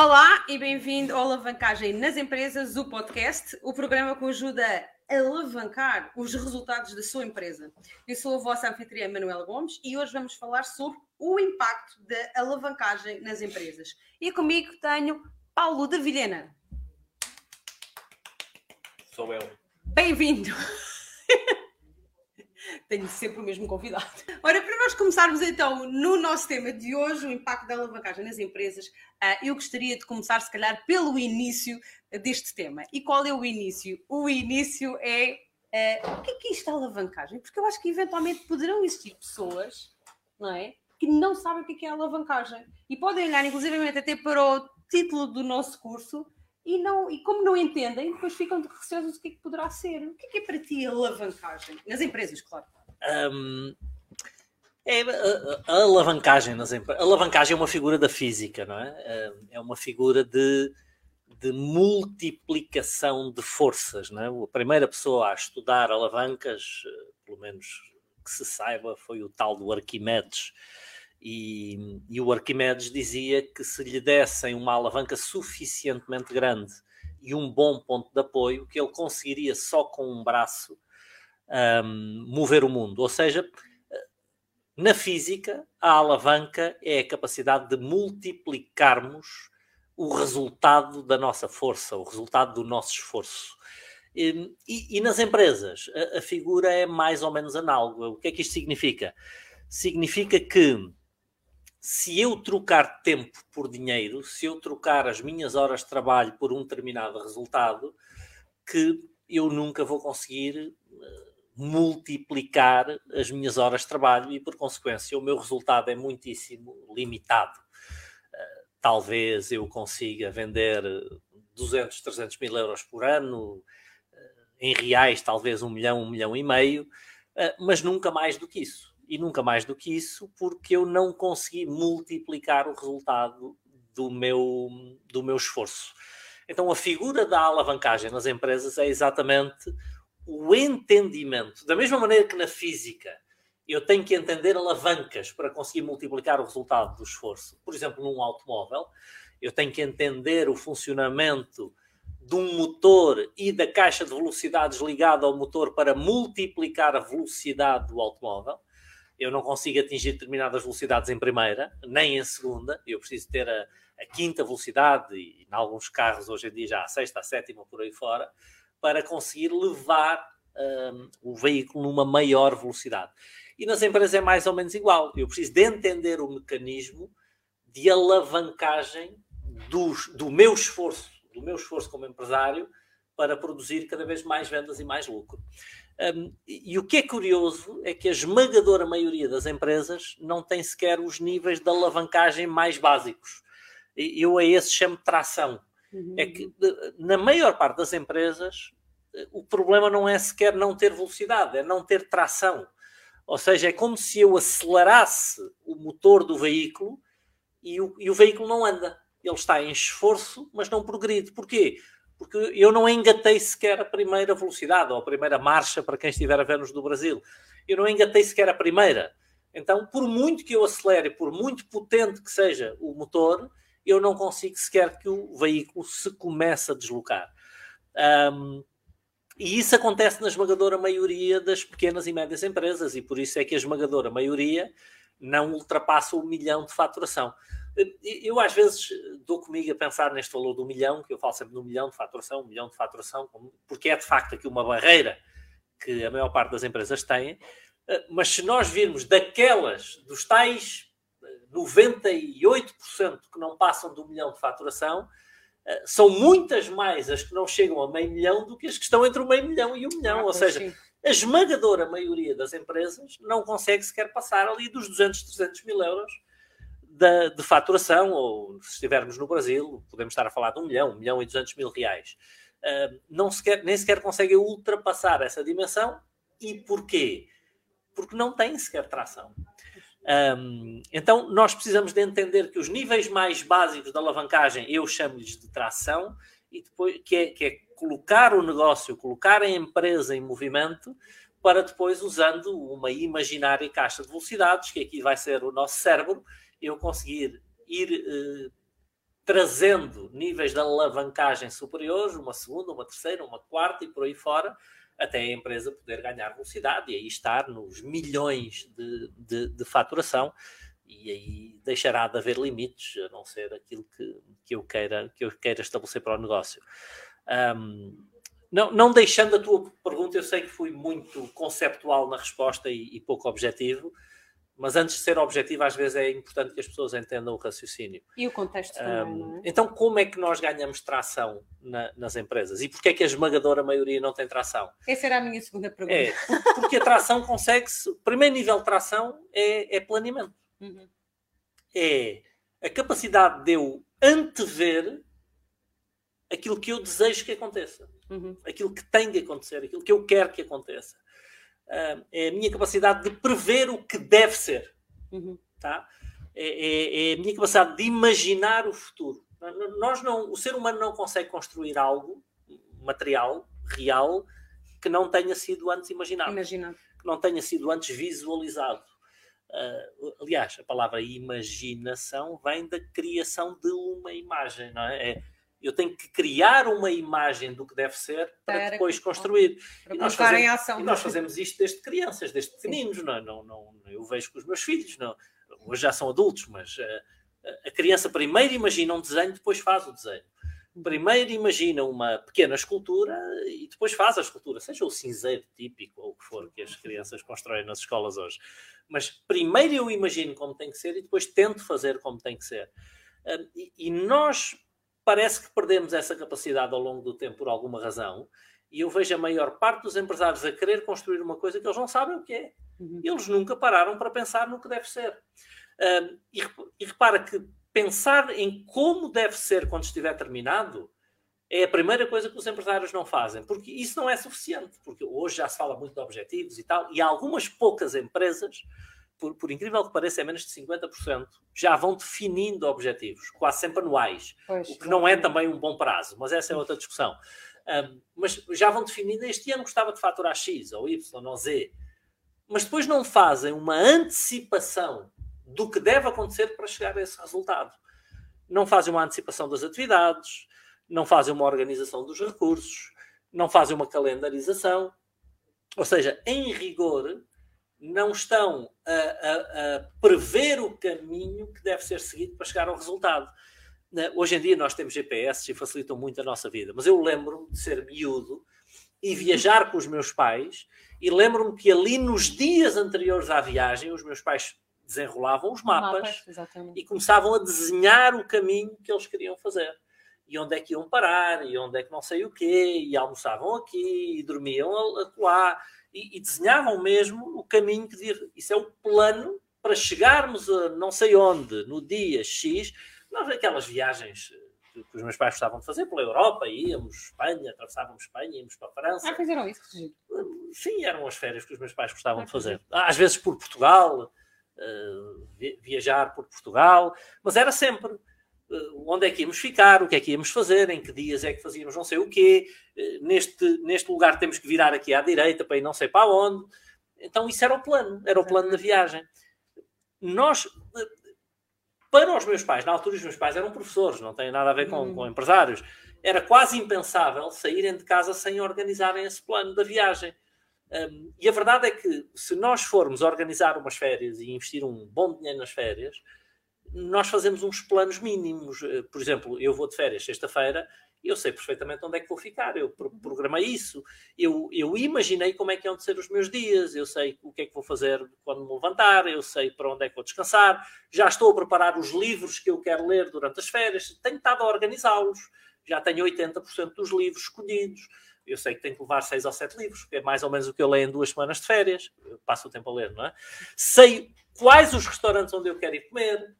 Olá e bem-vindo ao Alavancagem nas Empresas, o podcast, o programa que ajuda a alavancar os resultados da sua empresa. Eu sou a vossa anfitriã Manuela Gomes e hoje vamos falar sobre o impacto da alavancagem nas empresas. E comigo tenho Paulo de Vilhena. Sou eu. Bem-vindo! Tenho sempre o mesmo convidado. Ora, para nós começarmos então no nosso tema de hoje, o impacto da alavancagem nas empresas, ah, eu gostaria de começar, se calhar, pelo início deste tema. E qual é o início? O início é uh, o que é que é isto alavancagem? Porque eu acho que eventualmente poderão existir pessoas, não é? Que não sabem o que é, é alavancagem. E podem olhar, inclusivamente, até para o título do nosso curso e, não, e como não entendem, depois ficam receosos do que é que poderá ser. O que é que é para ti alavancagem? Nas empresas, claro. Um, é, a, a, alavancagem nas empresas. Alavancagem é uma figura da física, não é? É uma figura de, de multiplicação de forças, não é? A primeira pessoa a estudar alavancas, eh, pelo menos que se saiba, foi o tal do Arquimedes. E, e o Arquimedes dizia que se lhe dessem uma alavanca suficientemente grande e um bom ponto de apoio, que ele conseguiria só com um braço um, mover o mundo. Ou seja, na física, a alavanca é a capacidade de multiplicarmos o resultado da nossa força, o resultado do nosso esforço. E, e, e nas empresas, a, a, figura é mais ou menos análoga. O que é que isto significa? Significa que se eu trocar tempo por dinheiro, se eu trocar as minhas horas de trabalho por um determinado resultado, que eu nunca vou conseguir multiplicar as minhas horas de trabalho e, por consequência, o meu resultado é muitíssimo limitado. Uh, talvez eu consiga vender 200, 300 mil euros por ano, em reais, talvez um milhão, um milhão e meio, mas nunca mais do que isso. E nunca mais do que isso, porque eu não consegui multiplicar o resultado do meu, do meu esforço. Então, a figura da alavancagem nas empresas é exatamente o entendimento, da mesma maneira que na física eu tenho que entender alavancas para conseguir multiplicar o resultado do esforço. Por exemplo, num automóvel, eu tenho que entender o funcionamento de um motor e da caixa de velocidades ligada ao motor para multiplicar a velocidade do automóvel. Eu não consigo atingir determinadas velocidades em primeira, nem em segunda. Eu preciso ter a, a quinta velocidade e, em alguns carros, hoje em dia, já a sexta, a sétima, por aí fora para conseguir levar um, o veículo numa maior velocidade. E nas empresas é mais ou menos igual. Eu preciso de entender o mecanismo de alavancagem do, do meu esforço, do meu esforço como empresário, para produzir cada vez mais vendas e mais lucro. Um, e, o que é curioso é que a esmagadora maioria das empresas não tem sequer os níveis de alavancagem mais básicos. Eu a esse chamo de tração. Uhum. É que na maior parte das empresas o problema não é sequer não ter velocidade, é não ter tração. Ou seja, é como se eu acelerasse o motor do veículo e o, e o veículo não anda. Ele está em esforço, mas não progride. Porquê? Porque eu não engatei sequer a primeira velocidade ou a primeira marcha para quem estiver a ver-nos do Brasil. Eu não engatei sequer a primeira. Então, por muito que eu acelere, por muito potente que seja o motor, eu não consigo sequer que o veículo se comece a deslocar. Um, e isso acontece na esmagadora maioria das pequenas e médias empresas, e por isso é que a esmagadora maioria não ultrapassa o milhão de faturação. Eu às vezes dou comigo a pensar neste valor do milhão, que eu falo sempre no milhão de faturação, um milhão de faturação, porque é de facto aqui uma barreira que a maior parte das empresas têm, mas se nós virmos daquelas, dos tais 98% que não passam do milhão de faturação, eh, são muitas mais as que não chegam a meio milhão do que as que estão entre o meio milhão e o milhão. Ah, Ou seja, sim. a esmagadora maioria das empresas não consegue sequer passar ali dos 200, 300 mil euros de, de faturação, ou se estivermos no Brasil, podemos estar a falar de um milhão, um milhão e 200 mil reais. Uh, não sequer, nem sequer conseguem ultrapassar essa dimensão. E porquê? Porque não têm sequer tração. Um, então, nós precisamos de entender que os níveis mais básicos da alavancagem, eu chamo-lhes de tração, e depois, que, é, que é colocar o negócio, colocar a empresa em movimento, para depois, usando uma imaginária caixa de velocidades, que aqui vai ser o nosso cérebro, eu conseguir ir eh, trazendo níveis de alavancagem superiores, uma segunda, uma terceira, uma quarta e por aí fora, até a empresa poder ganhar velocidade e aí estar nos milhões de, de, de faturação e aí deixará de haver limites, a não ser aquilo que, que, eu, queira, que eu queira estabelecer para o negócio. Um, não, não deixando a tua pergunta, eu sei que fui muito conceptual na resposta e, e pouco objetivo, mas antes de ser objetivo, às vezes é importante que as pessoas entendam o raciocínio. E o contexto também, um, é? Então, como é que nós ganhamos tração na, nas empresas? E porquê é que a esmagadora maioria não tem tração? Essa era a minha segunda pergunta. É, porque a tração consegue-se... O primeiro nível de tração é, é planeamento. Uhum. É a capacidade de eu antever aquilo que eu desejo que aconteça. Uhum. Aquilo que tem de acontecer, aquilo que eu quero que aconteça uh, é a minha capacidade de prever o que deve ser. Uhum. Tá? É, é, é, a minha capacidade de imaginar o futuro. Nós não, o ser humano não consegue construir algo material, real, que não tenha sido antes imaginado. Imaginado. Que não tenha sido antes visualizado. Uh, aliás, a palavra imaginação vem da criação de uma imagem, não é? é eu tenho que criar uma imagem do que deve ser para, depois construir. Para e, nós fazemos, ação, e nós fazemos isto desde crianças, desde pequeninos. Não, é? não, não, eu vejo com os meus filhos, não, hoje já são adultos, mas uh, a criança primeiro imagina um desenho, depois faz o desenho. Primeiro imagina uma pequena escultura e depois faz a escultura, seja o cinzeiro típico ou o que for que as crianças constroem nas escolas hoje. Mas primeiro eu imagino como tem que ser e depois tento fazer como tem que ser. E, e nós parece que perdemos essa capacidade ao longo do tempo por alguma razão. E eu vejo a maior parte dos empresários a querer construir uma coisa que eles não sabem o que é. Uhum. Eles nunca pararam para pensar no que deve ser. Um, e, e repara que pensar em como deve ser quando estiver terminado é a primeira coisa que os empresários não fazem, porque isso não é suficiente, porque hoje já se fala muito de objetivos e tal, e algumas poucas empresas por, por, incrível que pareça, é menos de 50%, já vão definindo objetivos, quase sempre anuais, pois, o que não é também um bom prazo, mas essa é outra discussão. Um, mas já vão definindo, este ano gostava de faturar X, ou Y, ou Z, mas depois não fazem uma antecipação do que deve acontecer para chegar a esse resultado. Não fazem uma antecipação das atividades, não fazem uma organização dos recursos, não fazem uma calendarização. Ou seja, em rigor, não estão a, a, a, prever o caminho que deve ser seguido para chegar ao resultado. Hoje em dia nós temos GPS e facilitam muito a nossa vida, mas eu lembro-me de ser miúdo e viajar com os meus pais e lembro-me que ali nos dias anteriores à viagem os meus pais desenrolavam os mapas, mapas e começavam a desenhar o caminho que eles queriam fazer. E onde é que iam parar, e onde é que não sei o quê, e almoçavam aqui, e dormiam lá, e, e desenhavam mesmo o caminho que devia. Isso é o plano para chegarmos a não sei onde, no dia X. Nós, aquelas viagens que os meus pais gostavam de fazer pela Europa, íamos Espanha, atravessávamos Espanha, íamos para a França. Ah, fizeram isso, Sim, eram as férias que os meus pais gostavam ah, de fazer. Às vezes por Portugal, uh, viajar por Portugal, mas era sempre eh, onde é que íamos ficar, o que é que íamos fazer, em que dias é que fazíamos não sei o quê, eh, neste, neste lugar temos que virar aqui à direita para ir não sei para onde. Então isso era o plano, era o plano da viagem. Nós, eh, para os meus pais, na altura os meus pais eram professores, não tem nada a ver com, hum. com empresários, era quase impensável saírem de casa sem organizarem esse plano da viagem. Um, e a verdade é que se nós formos organizar umas férias e investir um bom dinheiro nas férias, nós fazemos uns planos mínimos. Eh, por exemplo, eu vou de férias sexta-feira e eu sei perfeitamente onde é que vou ficar. Eu programei isso. Eu, eu imaginei como é que iam de ser os meus dias. Eu sei o que é que vou fazer quando me levantar. Eu sei para onde é que vou descansar. Já estou a preparar os livros que eu quero ler durante as férias. Tenho estado a organizá-los. Já tenho 80% dos livros escolhidos. Eu sei que tenho que levar seis ou sete livros, que é mais ou menos o que eu leio em duas semanas de férias. Eu passo o tempo a ler, não é? Sei quais os restaurantes onde eu quero ir comer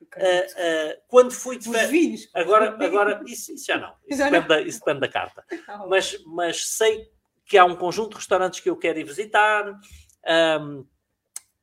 Uh, uh, quando fui de férias. Agora, agora isso, isso, já não. Isso, já depende, não. Da, isso depende da carta. Tá mas, mas sei que há um conjunto de restaurantes que eu quero ir visitar. Um,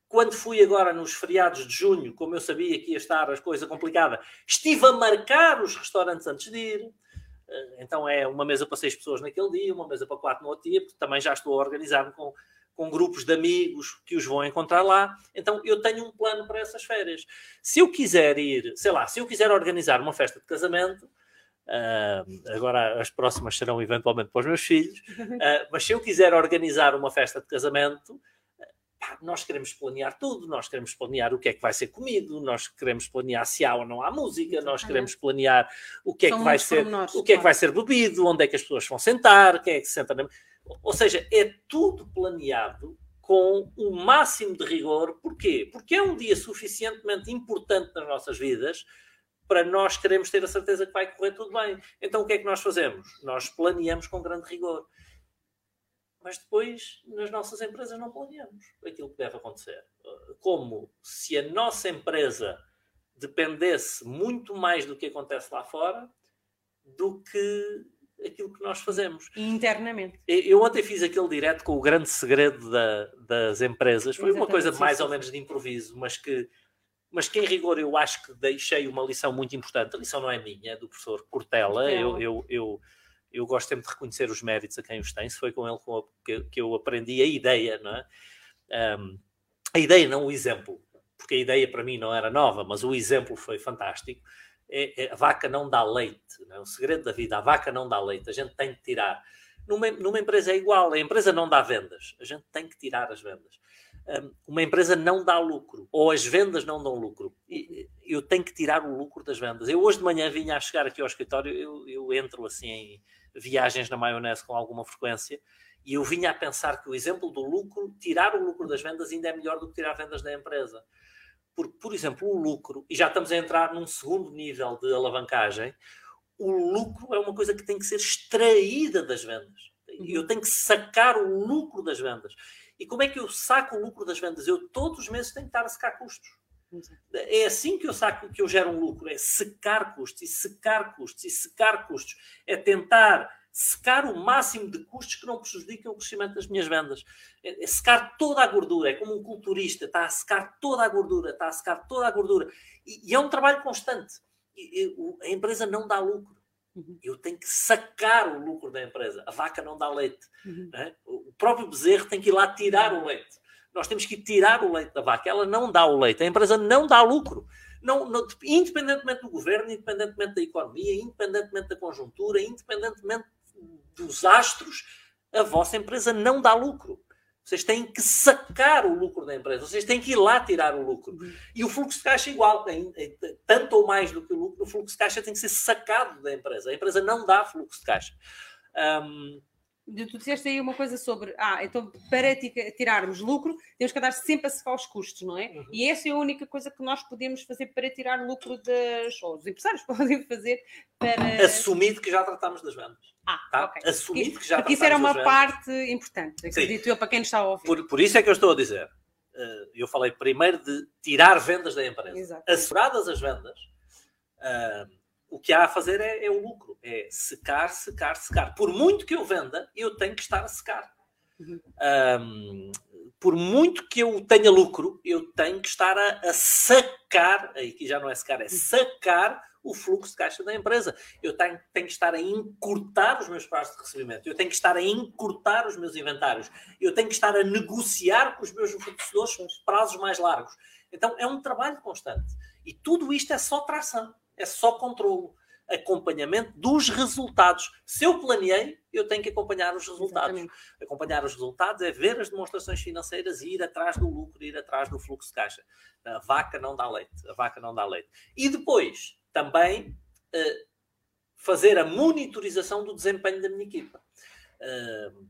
quando fui agora nos feriados de junho, como eu sabia que ia estar as coisas complicadas, estive a marcar os restaurantes antes de ir. Uh, então é uma mesa para seis pessoas naquele dia, uma mesa para quatro no outro dia, porque também já estou a organizar-me com com grupos de amigos que os vão encontrar lá. Então eu tenho um plano para essas férias. Se eu quiser ir, sei lá, se eu quiser organizar uma festa de casamento, uh, agora as próximas serão eventualmente para os meus filhos, uh, mas se eu quiser organizar uma festa de casamento, nós queremos planear tudo, nós queremos planear o que é que vai ser comido, nós queremos planear se há ou não há música, nós queremos planear o que é São que vai ser, o que é que vai ser bebido, onde é que as pessoas vão sentar, quem é que se senta na... Ou seja, é tudo planeado com o máximo de rigor. Porquê? Porque é um dia suficientemente importante nas nossas vidas para nós queremos ter a certeza que vai correr tudo bem. Então o que é que nós fazemos? Nós planeamos com grande rigor mas depois nas nossas empresas não planeamos aquilo que deve acontecer. Como se a nossa empresa dependesse muito mais do que acontece lá fora do que aquilo que nós fazemos. Internamente. Eu ontem fiz aquele direto com o grande segredo da, das empresas. Foi Exatamente, uma coisa mais sim, ou menos de improviso, mas que, mas que em rigor eu acho que deixei uma lição muito importante. A lição não é minha, é do professor Cortella. Eu, eu, eu eu gosto sempre de reconhecer os méritos a quem os tem. Se foi com ele que eu aprendi a ideia, não é? Um, a ideia, não o exemplo, porque a ideia para mim não era nova, mas o exemplo foi fantástico. É, é, a vaca não dá leite, não é? o segredo da vida, a vaca não dá leite, a gente tem que tirar. Numa, numa empresa é igual, a empresa não dá vendas, a gente tem que tirar as vendas. Um, uma empresa não dá lucro, ou as vendas não dão lucro. Eu tenho que tirar o lucro das vendas. Eu hoje de manhã vinha a chegar aqui ao escritório, eu, eu entro assim em viagens na maionese com alguma frequência, e eu vinha a pensar que o exemplo do lucro, tirar o lucro das vendas ainda é melhor do que tirar vendas da empresa. Porque, por exemplo, o lucro, e já estamos a entrar num segundo nível de alavancagem, o lucro é uma coisa que tem que ser extraída das vendas. Eu uhum. tenho que sacar o lucro das vendas. E como é que eu saco o lucro das vendas? Eu todos os meses tenho que estar a sacar custos. É assim que eu saco, que eu gero um lucro, é secar custos e secar custos e secar custos. É tentar secar o máximo de custos que não prejudiquem o crescimento das minhas vendas. É, é secar toda a gordura, é como um culturista, está a secar toda a gordura, está a secar toda a gordura. E, e é um trabalho constante. E, e, a empresa não dá lucro. Uhum. Eu tenho que sacar o lucro da empresa. A vaca não dá leite. Uhum. É? O próprio bezerro tem que ir lá tirar o leite. Nós temos que tirar o leite da vaca. Ela não dá o leite. A empresa não dá lucro. Não, não, independentemente do governo, independentemente da economia, independentemente da conjuntura, independentemente dos astros, a vossa empresa não dá lucro. Vocês têm que sacar o lucro da empresa, vocês têm que ir lá tirar o lucro. E o fluxo de caixa é igual, tanto ou mais do que o lucro, o fluxo de caixa tem que ser sacado da empresa. A empresa não dá fluxo de caixa. Um, tu disseste aí uma coisa sobre, ah, então para tirarmos lucro, temos que andar sempre a secar os custos, não é? Uhum. E essa é a única coisa que nós podemos fazer para tirar lucro das, ou os empresários podem fazer para... Assumido que já tratamos das vendas. Ah, tá? ok. Assumido que já Porque isso era uma parte importante, acredito Sim. eu, para quem nos está a ouvir. Por, por isso é que eu estou a dizer, eh, eu falei primeiro de tirar vendas da empresa. Exato. Asseguradas as vendas, uh, o que há a fazer é, é, o lucro, é secar, secar, secar. Por muito que eu venda, eu tenho que estar a secar. Uhum. Um, por muito que eu tenha lucro, eu tenho que estar a, a sacar, aí já não é secar, é sacar o fluxo de caixa da empresa. Eu tenho, tenho que estar a encurtar os meus prazos de recebimento, eu tenho que estar a encurtar os meus inventários, eu tenho que estar a negociar com os meus fornecedores prazos mais largos. Então é um trabalho constante. E tudo isto é só tração é só controle, acompanhamento dos resultados. Se eu planeei, eu tenho que acompanhar os resultados. Exatamente. Acompanhar os resultados é ver as demonstrações financeiras e ir atrás do lucro, ir atrás do fluxo de caixa. A vaca não dá leite. A vaca não dá leite. E depois, também, uh, fazer a monitorização do desempenho da minha equipa. Uh,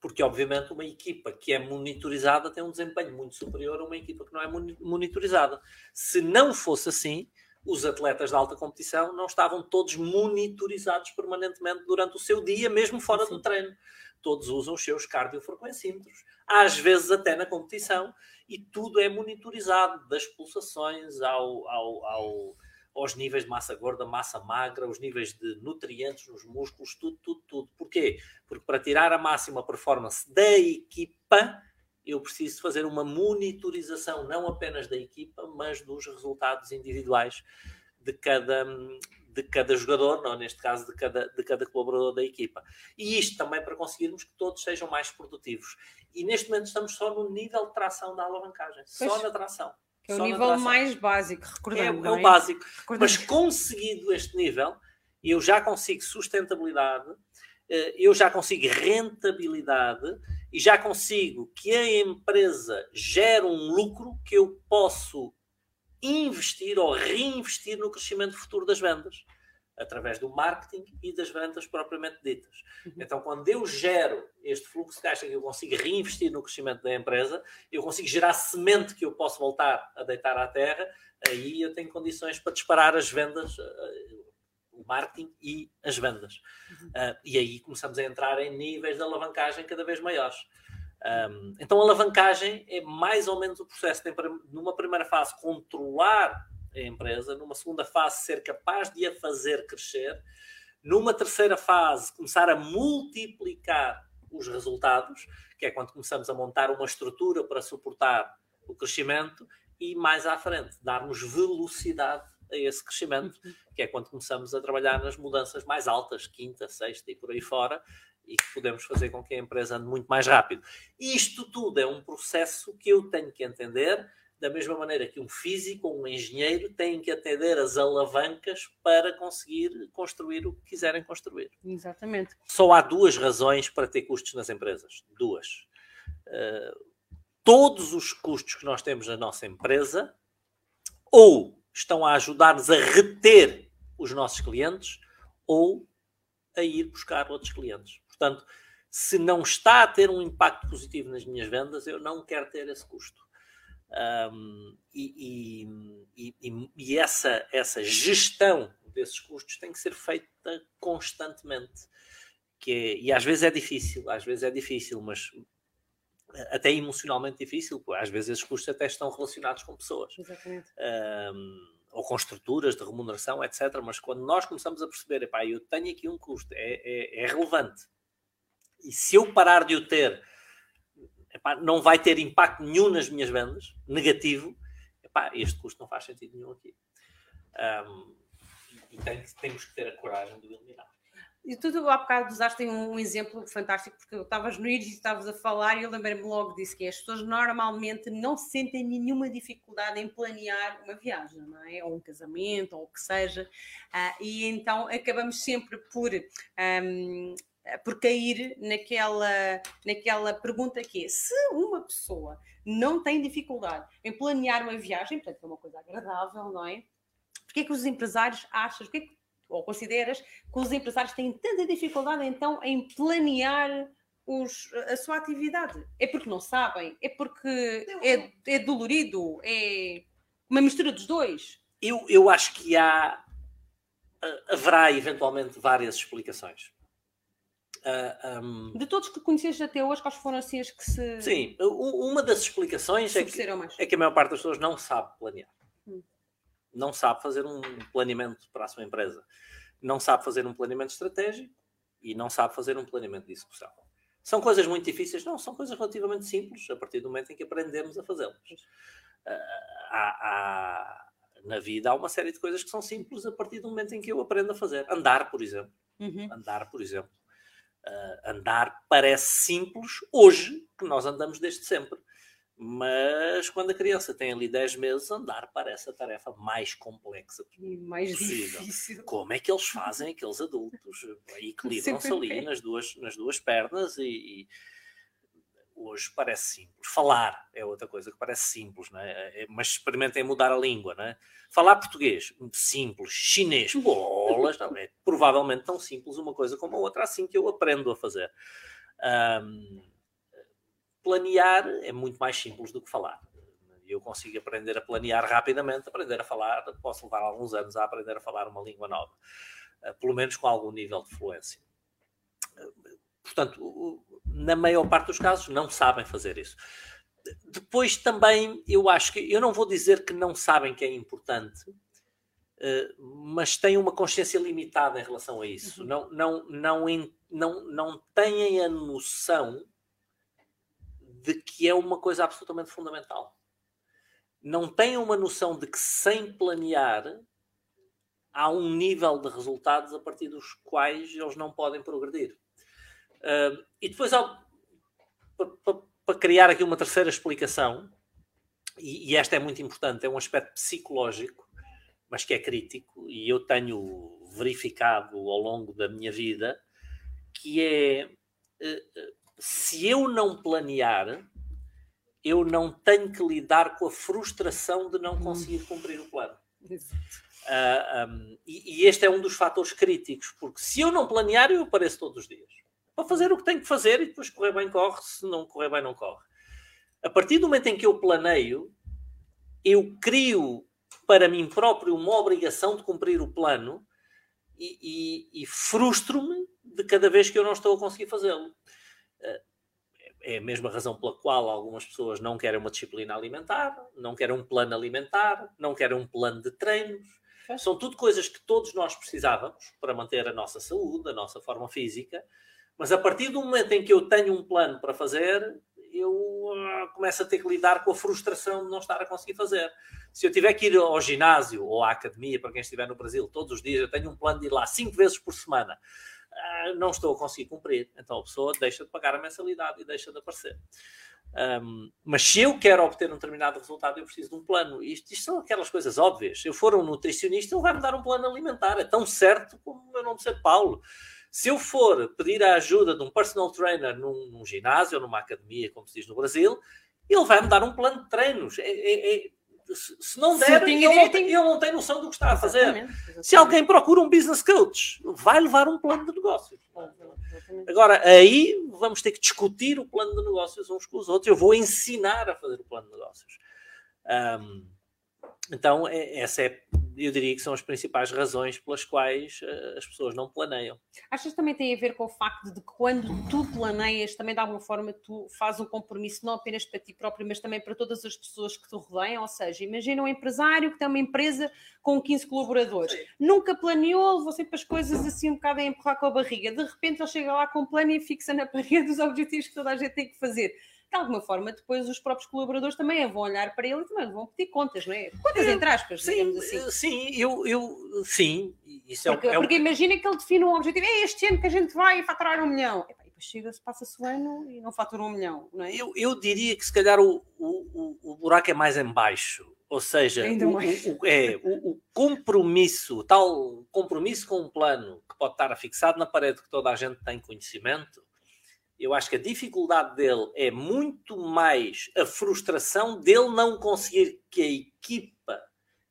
porque, obviamente, uma equipa que é monitorizada tem um desempenho muito superior a uma equipa que não é monitorizada. Se não fosse assim, os atletas de alta competição não estavam todos monitorizados permanentemente durante o seu dia, mesmo fora Sim. do treino. Todos usam os seus cardiofrequencímetros, às vezes até na competição, e tudo é monitorizado, das pulsações ao, ao, ao, aos níveis de massa gorda, massa magra, os níveis de nutrientes nos músculos, tudo, tudo, tudo. Porquê? Porque para tirar a máxima performance da equipa, eu preciso fazer uma monitorização não apenas da equipa, mas dos resultados individuais de cada, de cada jogador, não, neste caso de cada, de cada colaborador da equipa. E isto também para conseguirmos que todos sejam mais produtivos. E neste momento estamos só no nível de tração da alavancagem, pois, só na tração. Que é o nível mais básico, recordando. É, é o básico. Recordando. Mas conseguido este nível, eu já consigo sustentabilidade, eh, eu já consigo rentabilidade e já consigo que a empresa gere um lucro que eu posso investir ou reinvestir no crescimento futuro das vendas, através do marketing e das vendas propriamente ditas. Uhum. Então, quando eu gero este fluxo de caixa que eu consigo reinvestir no crescimento da empresa, eu consigo gerar semente que eu posso voltar a deitar à terra, aí eu tenho condições para disparar as vendas, eh, o marketing e as vendas. Uhum. Uh, e aí começamos a entrar em níveis de alavancagem cada vez maiores. Um, então, a alavancagem é mais ou menos o processo de, numa primeira fase, controlar a empresa, numa segunda fase, ser capaz de a fazer crescer, numa terceira fase, começar a multiplicar os resultados, que é quando começamos a montar uma estrutura para suportar o crescimento, e mais à frente, darmos velocidade a esse crescimento, uhum. que é quando começamos a trabalhar nas mudanças mais altas, quinta, sexta e por aí fora, e que podemos fazer com que a empresa ande muito mais rápido. Isto tudo é um processo que eu tenho que entender, da mesma maneira que um físico ou um engenheiro tem que atender as alavancas para conseguir construir o que quiserem construir. Exatamente. Só há duas razões para ter custos nas empresas. Duas. Uh, todos os custos que nós temos na nossa empresa ou estão a ajudar-nos a reter os nossos clientes ou a ir buscar outros clientes. Portanto, se não está a ter um impacto positivo nas minhas vendas, eu não quero ter esse custo. Um, e, e, e, e, essa, essa gestão desses custos tem que ser feita constantemente. Que é, e às vezes é difícil, às vezes é difícil, mas até emocionalmente difícil, às vezes esses custos até estão relacionados com pessoas. Um, ou com estruturas de remuneração, etc. Mas quando nós começamos a perceber, epá, eu tenho aqui um custo, é, é, é relevante, e se eu parar de o ter, epá, não vai ter impacto nenhum nas minhas vendas, negativo, epá, este custo não faz sentido nenhum aqui. Um, e tem, temos que ter a coragem de o eliminar. E tu, há bocado usaste um, exemplo fantástico, porque estavas no IRS e estavas a falar e eu lembrei-me logo disso, que é, as pessoas normalmente não sentem nenhuma dificuldade em planear uma viagem, não é? Ou um casamento, ou o que seja, uh, e então acabamos sempre por um, por cair naquela, naquela pergunta que é: se uma pessoa não tem dificuldade em planear uma viagem, portanto é uma coisa agradável, não é? Porquê é que os empresários acham, porquê que, ou consideras que os empresários têm tanta dificuldade então em planear os, a sua atividade? É porque não sabem? É porque é, é dolorido? É uma mistura dos dois? Eu, eu acho que há haverá eventualmente várias explicações. Uh, ah, um... De todos que conheces até hoje, quais foram assim as que se. Sim, uma das explicações é que, é que, a maior parte das pessoas não sabe planear. Não sabe fazer um planeamento para a sua empresa. Não sabe fazer um planeamento estratégico e não sabe fazer um planeamento de execução. São coisas muito difíceis? Não, são coisas relativamente simples a partir do momento em que aprendemos a fazê-las. Uh, há, na vida há uma série de coisas que são simples a partir do momento em que eu aprendo a fazer. Andar, por exemplo. Uhum. Andar, por exemplo Uh, andar parece simples hoje, que nós andamos desde sempre. Mas quando a criança tem ali 10 meses, andar parece a tarefa mais complexa e mais possível. difícil. Como é que eles fazem, aqueles adultos? Equilibram-se ali nas duas, nas duas pernas e, e hoje parece simples. Falar é outra coisa que parece simples, não é? é mas experimentem mudar a língua, não é? Falar português, simples. Chinês, bolas, não é? Provavelmente tão simples uma coisa como a outra, assim que eu aprendo a fazer. Um, planear é muito mais simples do que falar. Eu consigo aprender a planear rapidamente, aprender a falar, posso levar alguns anos a aprender a falar uma língua nova, uh, pelo menos com algum nível de fluência. Portanto, na maior parte dos casos, não sabem fazer isso. Depois também, eu acho que, eu não vou dizer que não sabem que é importante, eh, mas têm uma consciência limitada em relação a isso. Uhum. Não, não, não, não, não têm a noção de que é uma coisa absolutamente fundamental. Não têm uma noção de que sem planear há um nível de resultados a partir dos quais eles não podem progredir. Uh, e depois, para criar aqui uma terceira explicação, e, e esta é muito importante, é um aspecto psicológico, mas que é crítico, e eu tenho verificado ao longo da minha vida, que é uh, se eu não planear, eu não tenho que lidar com a frustração de não conseguir cumprir o plano. Uh, ah, um, e, e, este é um dos fatores críticos, porque se eu não planear, eu apareço todos os dias para fazer o que tenho que fazer e depois correr bem, corre, se não correr bem, não corre. A partir do momento em que eu planeio, eu crio para mim próprio uma obrigação de cumprir o plano e, e, e frustro-me de cada vez que eu não estou a conseguir fazê-lo. Ah, é a mesma razão pela qual algumas pessoas não querem uma disciplina alimentar, não querem um plano alimentar, não querem um plano de treinos. São tudo coisas que todos nós precisávamos para manter a nossa saúde, a nossa forma física, mas a partir do momento em que eu tenho um plano para fazer, eu uh, começo a ter que lidar com a frustração de não estar a conseguir fazer. Se eu tiver que ir ao ginásio ou à academia, para quem estiver no Brasil, todos os dias, eu tenho um plano de ir lá cinco vezes por semana, uh, não estou a conseguir cumprir. Então a pessoa deixa de pagar a mensalidade e deixa de aparecer. Um, mas se eu quero obter um determinado resultado, eu preciso de um plano. Isto, isto são aquelas coisas óbvias. Se eu for um nutricionista, ele vai me dar um plano alimentar. É tão certo como o meu nome ser Paulo. Se eu for pedir a ajuda de um personal trainer num, num ginásio ou numa academia, como se diz no Brasil, ele vai me dar um plano de treinos. É, é, é, se não der, ele não, tem, ele não tem noção do que está a fazer. Exatamente, exatamente. Se alguém procura um business coach, vai levar um plano de negócios. Agora, aí vamos ter que discutir o plano de negócios uns com os outros. Eu vou ensinar a fazer o plano de negócios. Um, então, é, essa é eu diria que são as principais razões pelas quais uh, as pessoas não planeiam. Achas que também tem a ver com o facto de que quando tu planeias, também de alguma forma tu fazes um compromisso não apenas para ti próprio, mas também para todas as pessoas que te rodeiam? Ou seja, imagina um empresário que tem uma empresa com 15 colaboradores, Sim. nunca planeou, levou sempre as coisas assim um bocado a empurrar com a barriga, de repente ele chega lá com um plano e fixa na parede os objetivos que toda a gente tem que fazer de alguma forma, depois os próprios colaboradores também vão olhar para ele e também vão pedir contas, não é? Contas entre aspas, sim, assim. Eh, sim, eu, eu sim. Isso é porque, é, porque imagina que ele define um objetivo, é este ano que a gente vai faturar um milhão. E depois chega-se, passa-se o ano e não fatura um milhão, não é? Eu, eu diria que se calhar o, o, o buraco é mais em baixo. Ou seja, o, o, é, o, o, compromisso, tal compromisso com um plano que pode estar afixado na parede que toda a gente tem conhecimento, eu acho que a dificuldade dele é muito mais a frustração dele não conseguir que a equipa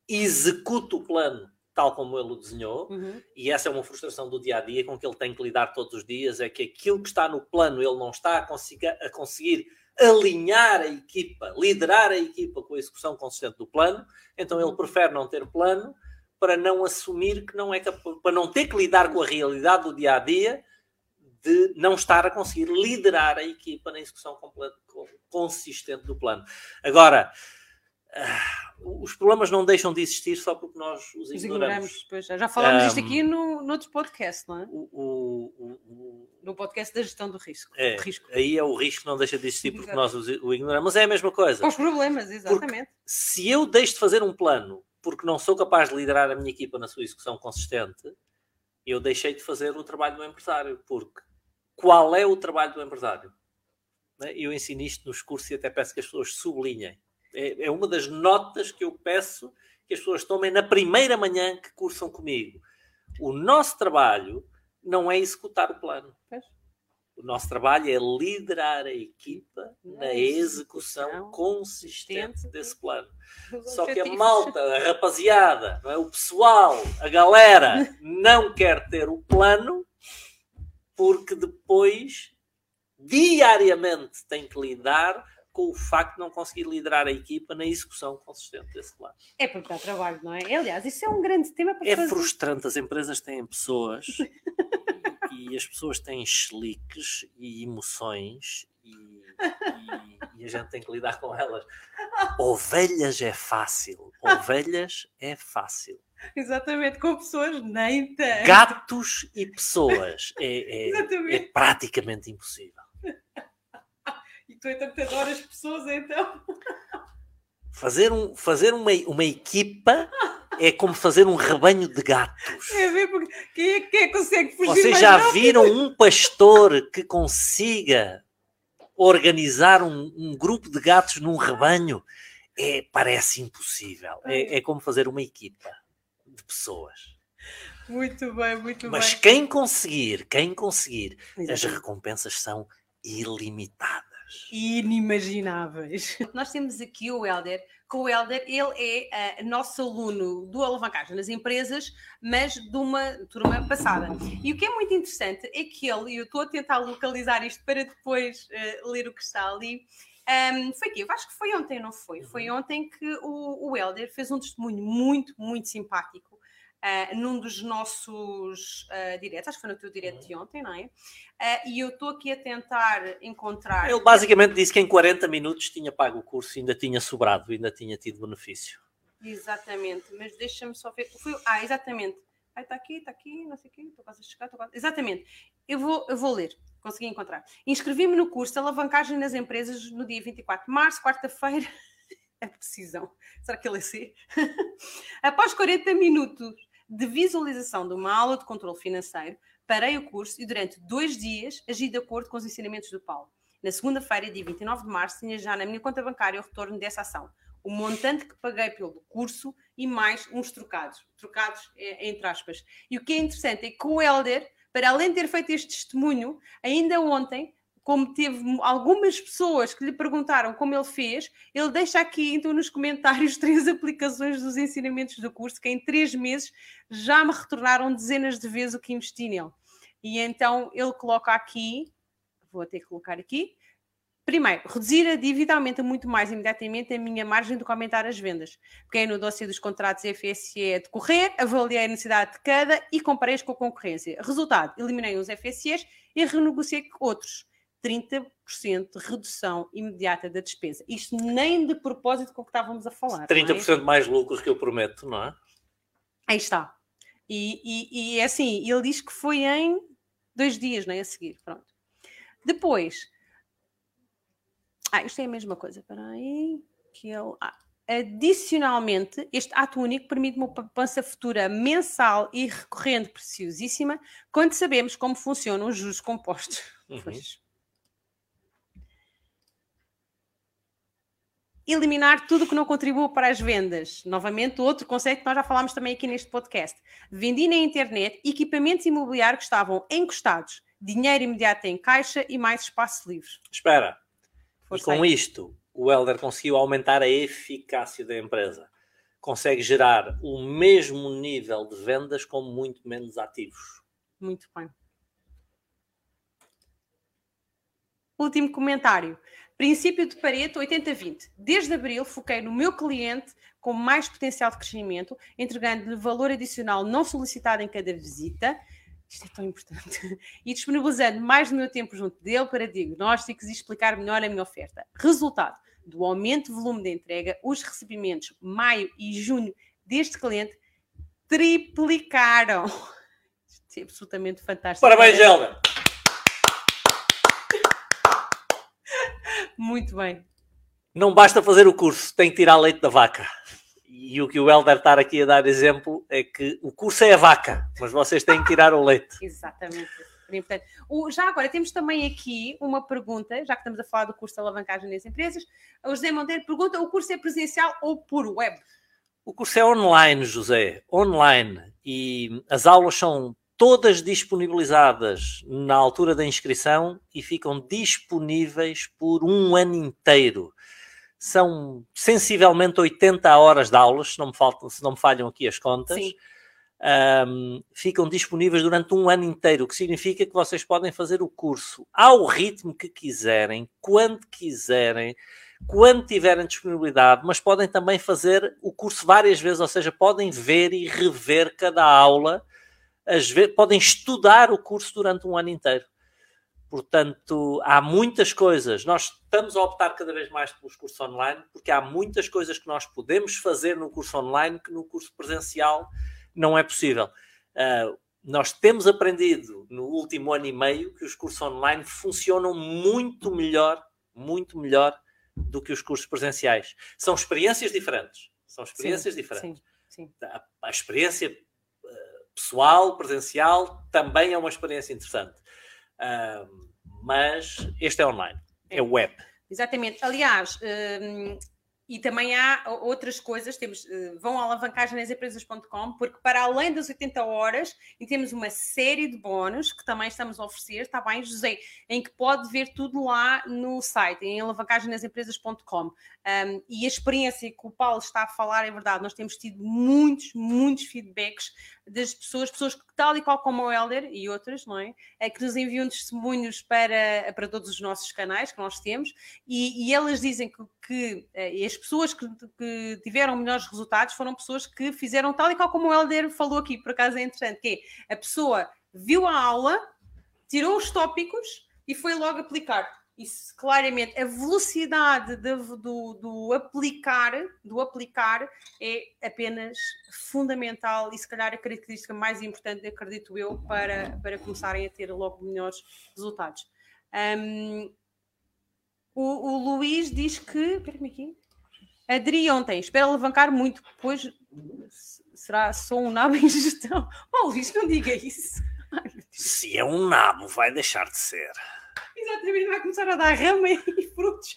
execute o plano tal como ele o desenhou, uhum. e essa é uma frustração do dia a dia com que ele tem que lidar todos os dias, é que aquilo que está no plano ele não está a conseguir, a conseguir alinhar a equipa, liderar a equipa com a execução consistente do plano, então ele prefere não ter plano para não assumir que não é capaz, para não ter que lidar com a realidade do dia a dia de não estar a conseguir liderar a equipa na execução consistente do plano. Agora, uh, os problemas não deixam de existir só porque nós os ignoramos. Pois, já falámos um, disto aqui no, no outro podcast, não é? O, o, o, no podcast da gestão do risco. É, risco. Aí é o risco que não deixa de existir porque nós o ignoramos. Mas é a mesma coisa. Os problemas, exatamente. Porque se eu deixo de fazer um plano porque não sou capaz de liderar a minha equipa na sua execução consistente, eu deixei de fazer o trabalho do empresário, porque qual é o trabalho do empresário. Né? Eu ensino isto nos cursos e até peço que as pessoas sublinhem. É, é uma das notas que eu peço que as pessoas tomem na primeira manhã que cursam comigo. O nosso trabalho não é executar o plano. O nosso trabalho é liderar a equipa na execução consistente desse plano. Só que a malta, a rapaziada, é? o pessoal, a galera não quer ter o plano porque depois, diariamente, tem que lidar com o facto de não conseguir liderar a equipa na execução consistente desse plano. É porque dá trabalho, não é? Aliás, isso é um grande tema para É fazer. frustrante, as empresas têm pessoas e, as pessoas têm cheliques e emoções e, e, e, a gente tem que lidar com elas. Ovelhas é fácil, ovelhas é fácil. Exatamente, com pessoas nem tanto. Gatos e pessoas é, é, é praticamente impossível. e tu então adoras pessoas então? Fazer, um, fazer uma, uma equipa é como fazer um rebanho de gatos. É quem é que consegue fugir Vocês já viram um pastor que consiga organizar um, um, grupo de gatos num rebanho? É, parece impossível. É, é como fazer uma equipa de pessoas. Muito bem, muito Mas bem. Mas quem conseguir, quem conseguir, Exatamente. as recompensas são ilimitadas. Inimagináveis. Nós temos aqui o Helder, que o Helder, ele é uh, nosso aluno do Alavancagem nas Empresas, mas de uma turma passada. E o que é muito interessante é que ele, e eu estou a tentar localizar isto para depois uh, ler o que está ali, um, foi que eu acho que foi ontem, não foi? Foi uhum. ontem que o, o Helder fez um testemunho muito, muito simpático uh, num dos nossos uh, diretos, acho que foi no teu direto de ontem, não é? Uh, e eu estou aqui a tentar encontrar. Ele basicamente disse que em 40 minutos tinha pago o curso ainda tinha sobrado, ainda tinha tido benefício. Exatamente, mas deixa-me só ver. Foi... Ah, exatamente. Ai, está aqui, está aqui, não sei o quê, estou quase a chegar, estou quase... Exatamente. Eu vou, eu vou ler, consegui encontrar. Inscrevi-me no curso de alavancagem nas empresas no dia 24 de março, quarta-feira. É precisão. Será que ele é C? Após 40 minutos de visualização de uma aula de controle financeiro, parei o curso e durante dois dias agi de acordo com os ensinamentos do Paulo. Na segunda-feira, dia 29 de março, tinha já na minha conta bancária o retorno dessa ação. O montante que paguei pelo curso e mais uns trocados. Trocados é, entre aspas. E o que é interessante é que o Helder, para além de ter feito este testemunho, ainda ontem como teve algumas pessoas que lhe perguntaram como ele fez, ele deixa aqui então nos comentários três aplicações dos ensinamentos do curso que em três meses já me retornaram dezenas de vezes o que investi nele. E então ele coloca aqui, vou que colocar aqui, Primeiro, reduzir a dívida aumenta muito mais imediatamente a minha margem do que aumentar as vendas. Peguei no dossiê dos contratos FSE a decorrer, avaliei a necessidade de cada e comparei-os com a concorrência. Resultado, eliminei os FSEs e renegociei outros. 30% de redução imediata da despesa. Isto nem de propósito com o que estávamos a falar. 30% é? mais lucros que eu prometo, não é? Aí está. E, e, e é assim, ele diz que foi em dois dias, não é? A seguir, pronto. Depois, ah, isto é a mesma coisa, espera aí, que ele... Ah, Adicionalmente, este ato único permite uma poupança futura mensal e recorrente preciosíssima quando sabemos como funcionam os juros compostos. Uhum. Eliminar tudo que não contribua para as vendas. Novamente, outro conceito que nós já falámos também aqui neste podcast. Vendi na internet equipamentos imobiliários que estavam encostados, dinheiro imediato em caixa e mais espaço livre. Espera. e com isto, o Helder conseguiu aumentar a eficácia da empresa. Consegue gerar o mesmo nível de vendas com muito menos ativos. Muito bem. Último comentário. Princípio de Pareto 80-20. Desde abril foquei no meu cliente com mais potencial de crescimento, entregando-lhe valor adicional não solicitado em cada visita. Isto é tão importante. E disponibilizando mais do meu tempo junto dele para diagnósticos e explicar melhor a minha oferta. Resultado do aumento de volume de entrega, os recebimentos maio e junho deste cliente triplicaram. Isto é absolutamente fantástico. Parabéns, Helder! Muito bem. Não basta fazer o curso, tem que tirar leite da vaca. E o que o Helder está aqui a dar exemplo é que o curso é a vaca, mas vocês têm que tirar o leite. Exatamente. O, já agora temos também aqui uma pergunta, já que estamos a falar do curso de alavancagem das empresas. O José Monteiro pergunta: o curso é presencial ou por web? O curso é online, José, online. E as aulas são todas disponibilizadas na altura da inscrição e ficam disponíveis por um ano inteiro. São sensivelmente 80 horas de aulas, se não me, faltam, se não me falham aqui as contas. Um, ficam disponíveis durante um ano inteiro, o que significa que vocês podem fazer o curso ao ritmo que quiserem, quando quiserem, quando tiverem disponibilidade, mas podem também fazer o curso várias vezes, ou seja, podem ver e rever cada aula vezes, podem estudar o curso durante um ano inteiro. Portanto, há muitas coisas. Nós estamos a optar cada vez mais pelos cursos online, porque há muitas coisas que nós podemos fazer no curso online que no curso presencial não é possível. Uh, nós temos aprendido no último ano e meio que os cursos online funcionam muito melhor, muito melhor do que os cursos presenciais. São experiências diferentes. São experiências sim, diferentes. Sim A, a, experiência pessoal, presencial, também é uma experiência interessante. Uh, mas este é online, é web. Exatamente. Aliás, e também há outras coisas, temos, uh, vão à alavancagem nas empresas.com, porque para além das 80 horas, e temos uma série de bónus que também estamos a oferecer, está bem, José, em que pode ver tudo lá no site, em alavancagemnasempresas.com. Um, e a experiência que o Paulo está a falar é verdade, nós temos tido muitos, muitos feedbacks das pessoas, pessoas que, tal e qual como o Helder e outras, não é? é que nos enviam testemunhos para, para todos os nossos canais que nós temos, e, e elas dizem que, que uh, as pessoas que, que, tiveram melhores resultados foram pessoas que fizeram tal e qual como o Helder falou aqui, por acaso é interessante, que é, a pessoa viu a aula, tirou os tópicos e foi logo aplicar. Isso claramente, a velocidade do, do, do, aplicar, do aplicar é apenas fundamental e se calhar a característica mais importante, acredito eu, para, para começarem a ter logo melhores resultados. Um, o, o Luís diz que. Espera-me aqui. Adri ontem, espero alavancar muito, pois será só um nabo em gestão. Oh, Luís, não diga isso. Se é um nabo, vai deixar de ser. Exatamente, vai começar a dar rama e frutos.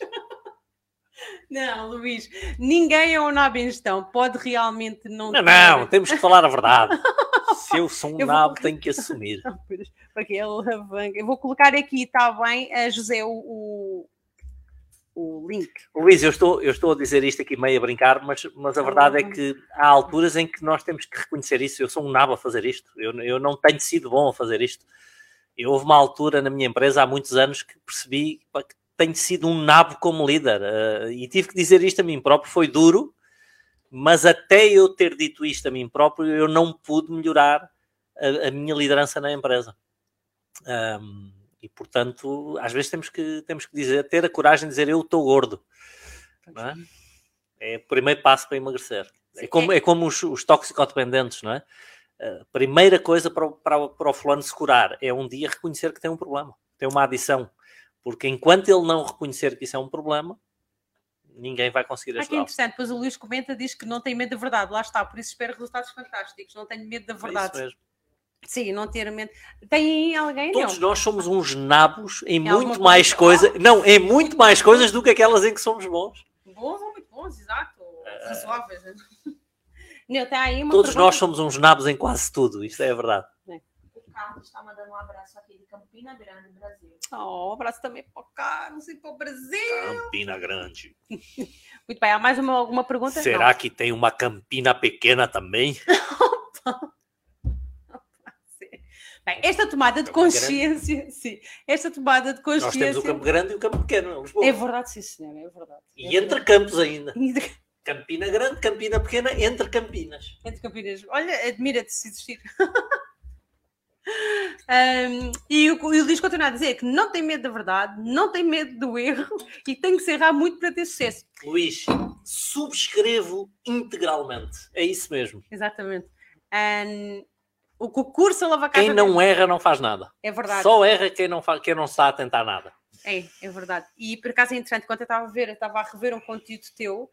Não, Luís, ninguém é um nabo em gestão. Pode realmente não. Não, ter... não, temos que falar a verdade. Se eu sou um eu nabo, vou... tenho que assumir. Porque. Eu vou colocar aqui, está bem, a José, o, o, o link. Luís, eu estou, eu estou a dizer isto aqui meio a brincar, mas, mas a verdade é que há alturas em que nós temos que reconhecer isso. Eu sou um nabo a fazer isto. Eu, eu não tenho sido bom a fazer isto. Eu houve uma altura na minha empresa há muitos anos que percebi que tenho sido um nabo como líder uh, e tive que dizer isto a mim próprio. Foi duro, mas até eu ter dito isto a mim próprio, eu não pude melhorar a, a minha liderança na empresa. Um, e portanto, às vezes temos que, temos que dizer, ter a coragem de dizer eu estou gordo. É? é? o primeiro passo para emagrecer. É como, é como os, os toxicodependentes, não é? A primeira coisa para o, para, para o fulano se curar é um dia reconhecer que tem um problema, tem uma adição. Porque enquanto ele não reconhecer que isso é um problema, ninguém vai conseguir ajudar. Ah, que interessante. Depois o Luís comenta, diz que não tem medo da verdade. Lá está, por isso espero resultados fantásticos. Não tenho medo da verdade. É isso mesmo. Sim, não ter medo. Tem alguém? Todos não. nós somos uns nabos em é muito mais coisas. Coisa? Não, em muito mais coisas do que aquelas em que somos bons. Bons ou muito bons, exato. É... Razoáveis. Né? Não, tá aí Todos pergunta... nós somos uns nabos em quase tudo, isto é verdade. É. O Carlos está mandando um abraço aqui de Campina Grande, Brasil. Oh, um abraço também para o Carlos e para o Brasil. Campina Grande. Muito bem, há mais uma, alguma pergunta? Será Não. que tem uma Campina pequena também? Bem, esta tomada de consciência, sim, esta tomada de consciência. Nós temos o campo grande e o campo pequeno, Lisboa. É verdade, sim, senhor, é verdade. É e entre campos ainda. Campina Grande, Campina Pequena, entre Campinas. Entre Campinas. Olha, admira-te se existir. um, e o, o Luís continua a dizer que não tem medo da verdade, não tem medo do erro e tem que se errar muito para ter sucesso. Luís, subscrevo integralmente. É isso mesmo. Exatamente. Um, o concurso alavancagem. Quem não erra não faz nada. É verdade. Só erra quem não, faz, quem não está a tentar nada. É, é verdade. E por acaso é interessante, quando eu estava a ver, eu estava a rever um conteúdo teu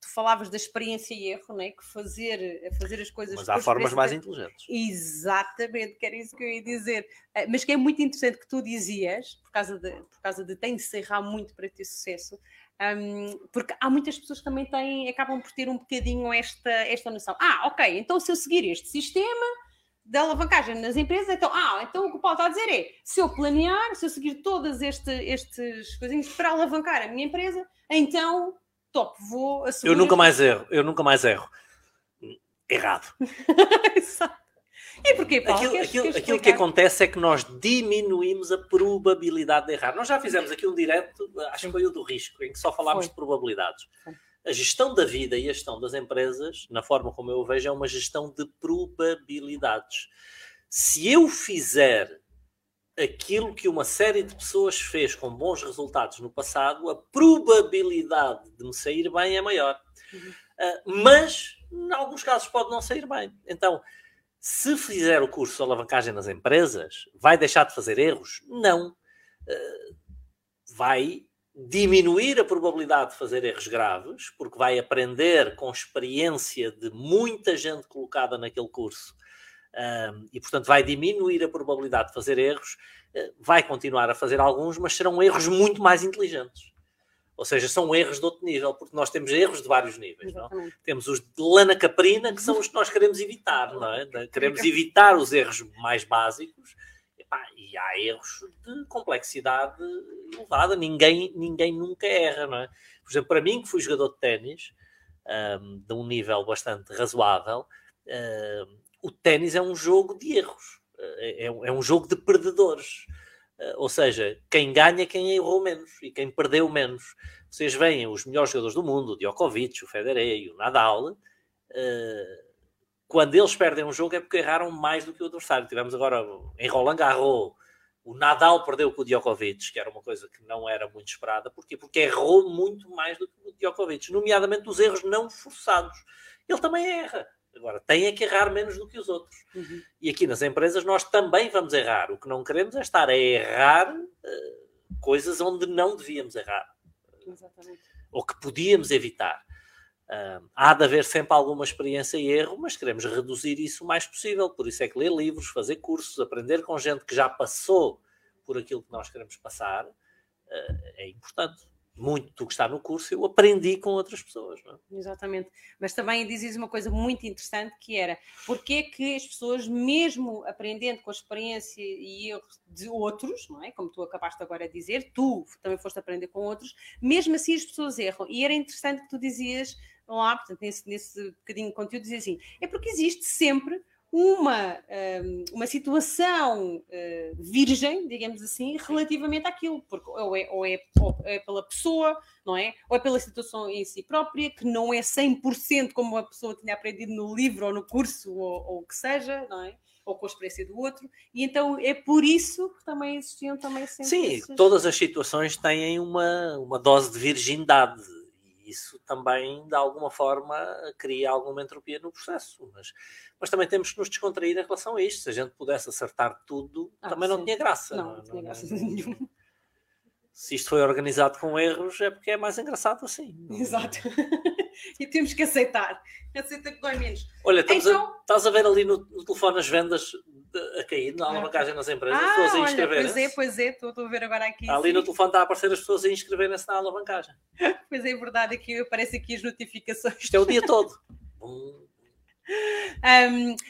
tu falavas da experiência e erro, né? que fazer, fazer as coisas. Mas há formas mais inteligentes. Exatamente, que era isso que eu ia dizer. Eh, mas que é muito interessante que tu dizias, por causa de, por causa de tem de se errar muito para ter sucesso. Um, porque há muitas pessoas que também têm, acabam por ter um bocadinho esta, esta noção. Ah, ok, então se eu seguir este sistema da alavancagem nas empresas, então, ah, então o que o Paulo está a dizer é, se eu planear, se eu seguir todas este, estes coisinhas para alavancar a minha empresa, então top, vou assumir. Eu nunca mais erro, eu nunca mais erro. Errado. E porquê, Paulo? Aquilo, queres, aquilo, queres aquilo que acontece é que nós diminuímos a probabilidade de errar. Nós já fizemos aqui um direto, acho que foi o do risco, em que só falámos foi. de probabilidades. Foi. A gestão da vida e a gestão das empresas, na forma como eu vejo, é uma gestão de probabilidades. Se eu fizer aquilo que uma série de pessoas fez com bons resultados no passado, a probabilidade de me sair bem é maior. Uhum. Uh, mas, em alguns casos, pode não sair bem. Então, se fizer o curso de alavancagem nas empresas, vai deixar de fazer erros? Não. Uh, vai diminuir a probabilidade de fazer erros graves, porque vai aprender com experiência de muita gente colocada naquele curso um, e, portanto, vai diminuir a probabilidade de fazer erros, uh, vai continuar a fazer alguns, mas serão erros muito mais inteligentes. Ou seja, são erros de outro nível, porque nós temos erros de vários níveis. Não? Temos os de lana caprina, que são os que nós queremos evitar. É? Queremos evitar os erros mais básicos e há erros de complexidade elevada. Ninguém, ninguém nunca erra, não é? Por exemplo, para mim, que fui jogador de ténis, um, de um nível bastante razoável, um, o ténis é um jogo de erros. É, é, é um jogo de perdedores. Uh, ou seja, quem ganha é quem errou menos e quem perdeu menos. Vocês veem os melhores jogadores do mundo, o Djokovic, o Federer, o Nadal, uh, quando eles perdem um jogo é porque erraram mais do que o adversário. Tivemos agora em Roland Garros, o Nadal perdeu com o Djokovic, que era uma coisa que não era muito esperada. Porquê? Porque errou muito mais do que o Djokovic, nomeadamente os erros não forçados. Ele também erra. Agora, tem é que errar menos do que os outros. Uhum. E aqui nas empresas nós também vamos errar. O que não queremos é estar a errar uh, coisas onde não devíamos errar. Exatamente. Ou que podíamos evitar. Uh, há de haver sempre alguma experiência e erro, mas queremos reduzir isso o mais possível. Por isso é que ler livros, fazer cursos, aprender com gente que já passou por aquilo que nós queremos passar uh, é importante. Muito do que está no curso eu aprendi com outras pessoas. É? Exatamente. Mas também dizes uma coisa muito interessante que era porque é que as pessoas, mesmo aprendendo com a experiência e erros de outros, não é? Como tu acabaste agora de dizer, tu também foste aprender com outros, mesmo assim as pessoas erram. E era interessante que tu dizias lá, portanto, nesse, nesse bocadinho de conteúdo, dizia assim: é porque existe sempre uma, hum, uma situação uh, virgem, digamos assim, relativamente àquilo, porque ou é, ou, é, ou é pela pessoa, não é? Ou é pela situação em si própria, que não é 100% como a pessoa tinha aprendido no livro ou no curso ou, ou o que seja, não é? Ou com a experiência do outro, e então é por isso que também existiam também sempre. Sim, esses... todas as situações têm uma, uma dose de virgindade isso também, de alguma forma, cria alguma entropia no processo. Mas, mas também temos que nos descontrair em relação a isto. Se a gente pudesse acertar tudo, ah, também sim. não tinha graça. Não, não, não tinha graça nenhuma. Se isto foi organizado com erros, é porque é mais engraçado assim. Exato. e temos que aceitar. Aceita que dói menos. Olha, então... a, estás a ver ali no, no telefone as vendas a cair na alavancagem nas empresas, ah, as pessoas a inscreverem-se. Pois é, pois é, estou, a ver agora aqui. Ali sim. no telefone está a aparecer as pessoas a inscreverem-se na alavancagem. pois é, é verdade, aqui aparece aqui as notificações. Isto é o dia todo. Um,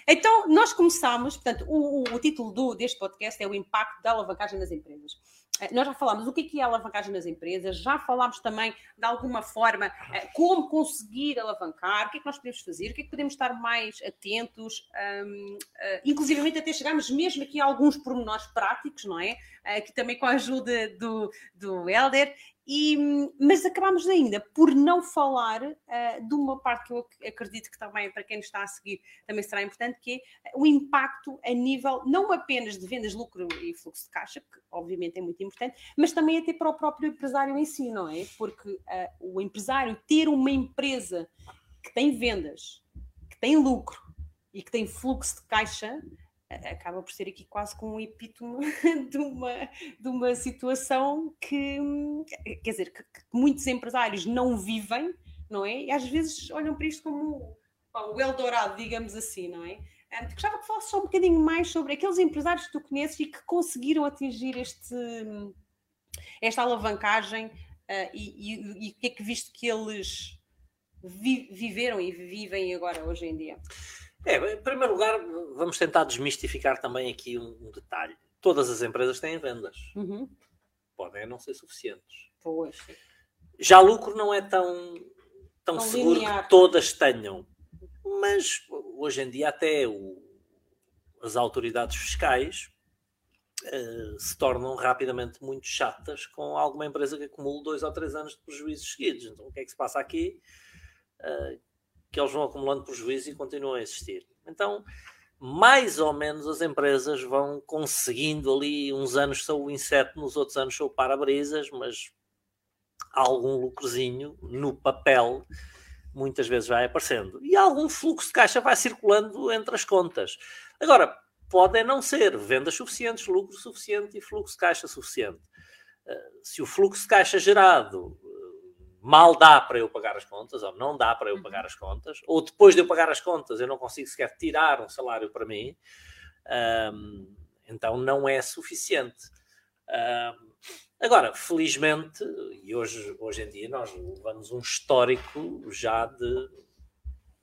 então, nós começamos, portanto, o, o, o título do, deste podcast é o impacto da alavancagem nas empresas. Eh, nós já falámos o que é, é a alavancagem nas empresas, já falámos também, de alguma forma, eh, como conseguir alavancar, o que é que nós podemos fazer, o que é que podemos estar mais atentos, um, uh, inclusivamente até chegarmos mesmo aqui a alguns pormenores práticos, não é? Aqui também com a ajuda do, do Helder, e, mas acabamos ainda por não falar uh, de uma parte que eu acredito que também, para quem nos está a seguir, também será importante, que é o impacto a nível não apenas de vendas, lucro e fluxo de caixa, que obviamente é muito importante, mas também até para o próprio empresário em si, não é? Porque uh, o empresário ter uma empresa que tem vendas, que tem lucro e que tem fluxo de caixa, acaba por ser aqui quase como um epítome de uma, de uma situação que, quer dizer, que, que, muitos empresários não vivem, não é? E às vezes olham para isto como o Eldorado, digamos assim, não é? Um, gostava que falasse só um bocadinho mais sobre aqueles empresários que tu conheces e que conseguiram atingir este, esta alavancagem uh, e o que é que visto que eles vi, viveram e vivem agora hoje em dia. É, em primeiro lugar, vamos tentar desmistificar também aqui um, um detalhe. Todas as empresas têm vendas. Uhum. Podem não ser suficientes. Pois. Já lucro não é tão, tão, tão seguro linear. que todas tenham. Mas hoje em dia até o, as autoridades fiscais uh, se tornam rapidamente muito chatas com alguma empresa que acumula dois ou três anos de prejuízos seguidos. Então o que é que se passa aqui? Uh, que eles vão acumulando prejuízo e continuam a existir. Então, mais ou menos as empresas vão conseguindo ali, uns anos são o inseto, nos outros anos são o para-brisas, mas algum lucrozinho no papel muitas vezes vai aparecendo. E algum fluxo de caixa vai circulando entre as contas. Agora, podem não ser vendas suficientes, lucro suficiente e fluxo de caixa suficiente. se o fluxo de caixa gerado mal dá para eu pagar as contas, ou não dá para eu pagar as contas, ou depois de eu pagar as contas eu não consigo sequer tirar um salário para mim, um, então não é suficiente. Um, agora, felizmente, e hoje, hoje em dia nós levamos um histórico já de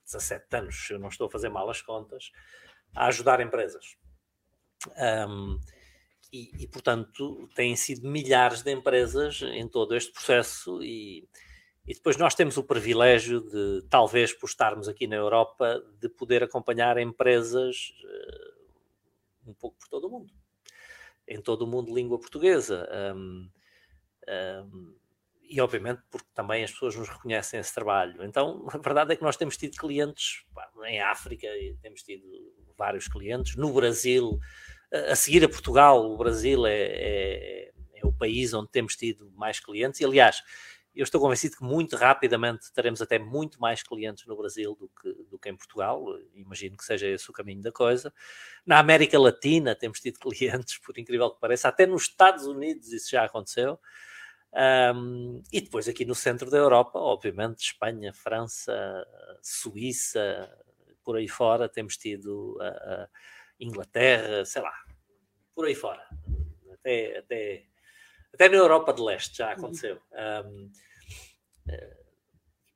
17 anos, se eu não estou a fazer mal as contas, a ajudar empresas. Um, e, e, portanto, têm sido milhares de empresas em todo este processo e, e depois nós temos o privilégio de, talvez por estarmos aqui na Europa, de poder acompanhar empresas uh, um pouco por todo o mundo. Em todo o mundo, língua portuguesa. Um, um, e obviamente porque também as pessoas nos reconhecem esse trabalho. Então, a verdade é que nós temos tido clientes pá, em África, temos tido vários clientes, no Brasil, a seguir a Portugal, o Brasil é, é, é, o país onde temos tido mais clientes, e aliás, eu estou convencido que muito rapidamente teremos até muito mais clientes no Brasil do que, do que em Portugal, imagino que seja esse o caminho da coisa. Na América Latina temos tido clientes, por incrível que pareça, até nos Estados Unidos isso já aconteceu. Um, e depois aqui no centro da Europa, obviamente, Espanha, França, Suíça, por aí fora, temos tido uh, Inglaterra, sei lá, por aí fora. Até, até, até na Europa de Leste já aconteceu. Um, uh,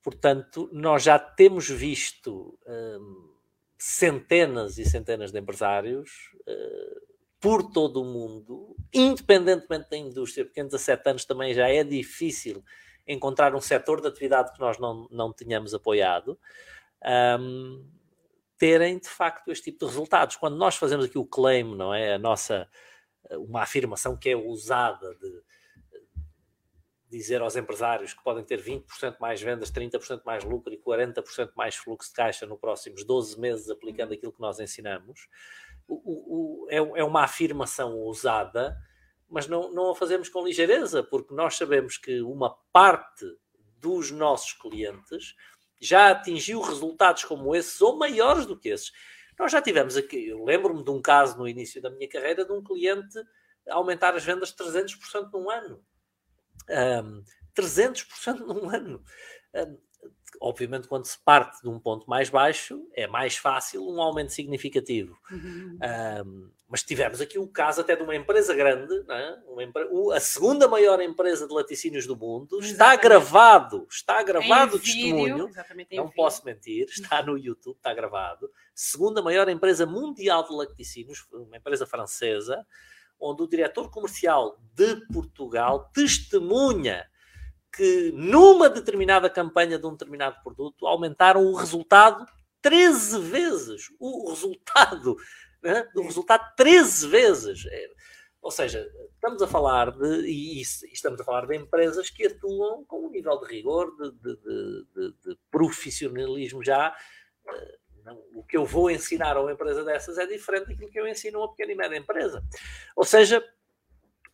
portanto, nós já temos visto um, centenas e centenas de empresários uh, por todo o mundo, independentemente da indústria, porque em 17 anos também já é difícil encontrar um setor de atividade que nós não, não tínhamos apoiado, um, terem de facto este tipo de resultados. Quando nós fazemos aqui o claim, não é? A nossa, uma afirmação que é usada de dizer aos empresários que podem ter 20% mais vendas, 30% mais lucro e 40% mais fluxo de caixa nos próximos 12 meses aplicando aquilo que nós ensinamos o, o, é, é, uma afirmação ousada, mas não, não a fazemos com ligeireza, porque nós sabemos que uma parte dos nossos clientes já atingiu resultados como esses ou maiores do que esses. Nós já tivemos aqui, eu lembro-me de um caso no início da minha carreira de um cliente aumentar as vendas 300% num ano. Um, 300% num ano. Um, obviamente, quando se parte de um ponto mais baixo, é mais fácil um aumento significativo. Uhum. Um, mas tivemos aqui o caso até de uma empresa grande, é? uma a segunda maior empresa de laticínios do mundo, exatamente. está gravado, está gravado o testemunho, não posso mentir, está no YouTube, está gravado. Segunda maior empresa mundial de laticínios, uma empresa francesa, onde o diretor comercial de Portugal testemunha que numa determinada campanha de um determinado produto aumentaram o resultado 13 vezes. O resultado, né? o resultado 13 vezes. É, ou seja, estamos a falar de, e, estamos a falar de empresas que atuam com um nível de rigor, de, de, de, de profissionalismo já. Eh, o que eu vou ensinar a uma empresa dessas é diferente daquilo que eu ensino a uma pequena e média empresa. Ou seja,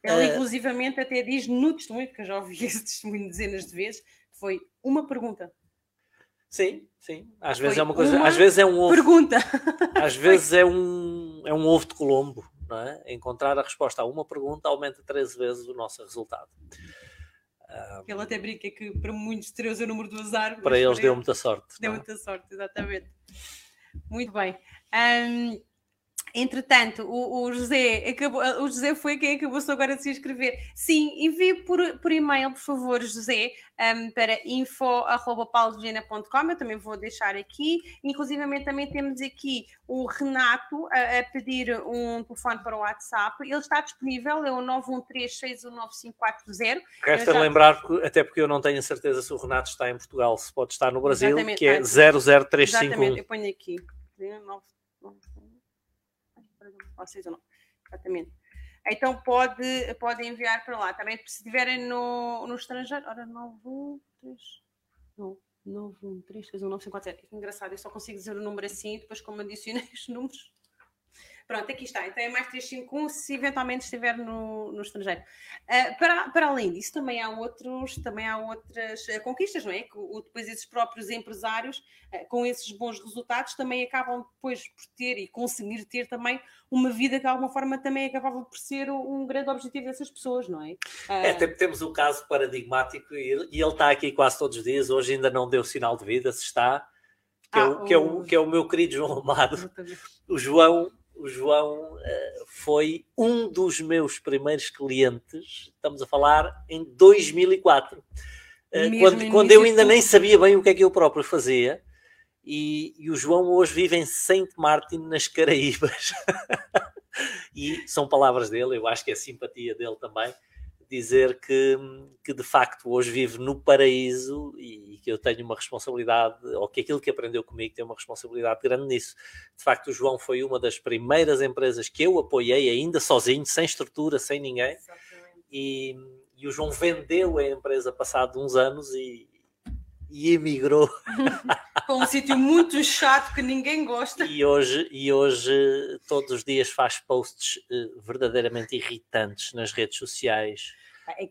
ela, uh, inclusivamente, até diz no testemunho, que eu já ouvi esse testemunho dezenas de vezes, foi uma pergunta. Sim, sim. Às vezes foi é uma coisa. Uma às vezes é um ovo. Pergunta. Às vezes é um, é um ovo de Colombo. Não é? Encontrar a resposta a uma pergunta aumenta 13 vezes o nosso resultado. Ele até brinca que para muitos 13 é o número do azar. Para eles deu muita sorte. Deu é? muita sorte, exatamente. Muito bem. Um, Entretanto, o, o, José acabou, o José foi quem acabou-se agora de se inscrever. Sim, envie por, por e-mail, por favor, José, um, para info.paulogena.com. Eu também vou deixar aqui. Inclusive, também temos aqui o Renato a, a, pedir um telefone para o WhatsApp. Ele está disponível, é o 913619540. Resta já... lembrar, até porque eu não tenho a certeza se o Renato está em Portugal, se pode estar no Brasil, Exatamente. que é 00351. Exatamente, eu ponho aqui. 9, 9, vocês ou não. Exatamente. Então pode, pode enviar para lá. Também se estiverem no, no estrangeiro. Ora, 913. Não, 913 Que engraçado, eu só consigo dizer o número assim depois, como adicionei os números, Pronto, aqui está. Então é mais 351 se eventualmente estiver no, no estrangeiro. Uh, para, para além disso, também há, outros, também há outras uh, conquistas, não é? Que o, depois esses próprios empresários, uh, com esses bons resultados, também acabam depois por ter e conseguir ter também uma vida que de alguma forma também acabava por ser um grande objetivo dessas pessoas, não é? é temos o um caso paradigmático e ele, e ele está aqui quase todos os dias, hoje ainda não deu sinal de vida, se está, que, ah, é, o, que, é, o, que é o meu querido João Amado. O João o João uh, foi um dos meus primeiros clientes, estamos a falar em 2004, uh, eh, quando, quando eu ainda nem sabia bem o que é que eu próprio fazia. E, e o João hoje vive em Saint Martin, nas Caraíbas. e são palavras dele, eu acho que é simpatia dele também dizer que, que de facto hoje vive no paraíso e que eu tenho uma responsabilidade, ou que aquilo que aprendeu comigo tem uma responsabilidade grande nisso. De facto, o João foi uma das primeiras empresas que eu apoiei, ainda sozinho, sem estrutura, sem ninguém. E, e, o João vendeu a empresa passado uns anos e, e emigrou. Para um sítio muito chato que ninguém gosta. E hoje, e hoje todos os dias faz posts uh, verdadeiramente irritantes nas redes sociais.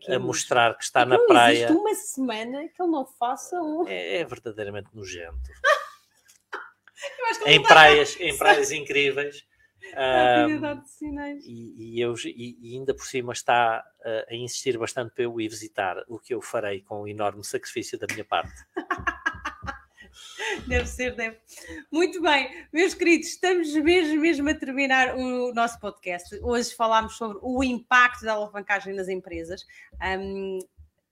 É a mostrar que está é que na praia. uma semana que ele não faça um. É, é verdadeiramente nojento. em praias, em praias incríveis. Um, e, e, eu, e, e, ainda por cima está uh, a insistir bastante para eu ir visitar, o que eu farei com um enorme sacrifício da minha parte. deve ser, deve. Muito bem, meus queridos, estamos mesmo, mesmo a terminar o nosso podcast. Hoje falámos sobre o impacto da alavancagem nas empresas. Um,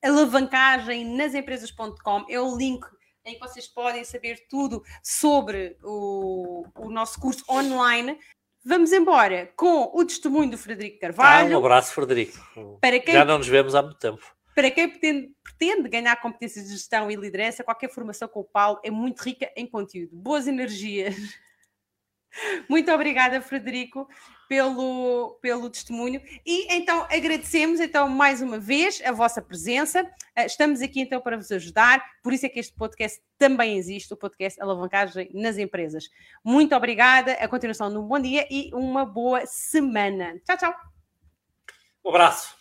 alavancagem nas empresas.com é o link em que vocês podem saber tudo sobre o, o nosso curso online. Vamos embora com o testemunho do Frederico Carvalho. Ah, um abraço, Frederico. Para quem... Já não nos vemos há muito tempo. Para quem pretende, pretende, ganhar competências de gestão e liderança, qualquer formação com o Paulo é muito rica em conteúdo. Boas energias. Muito obrigada, Frederico, pelo, pelo testemunho. E então agradecemos então mais uma vez a vossa presença. Eh, estamos aqui então para vos ajudar, por isso é que este podcast também existe, o podcast Alavancagem nas Empresas. Muito obrigada, a continuação de um bom dia e uma boa semana. Tchau, tchau. Um abraço.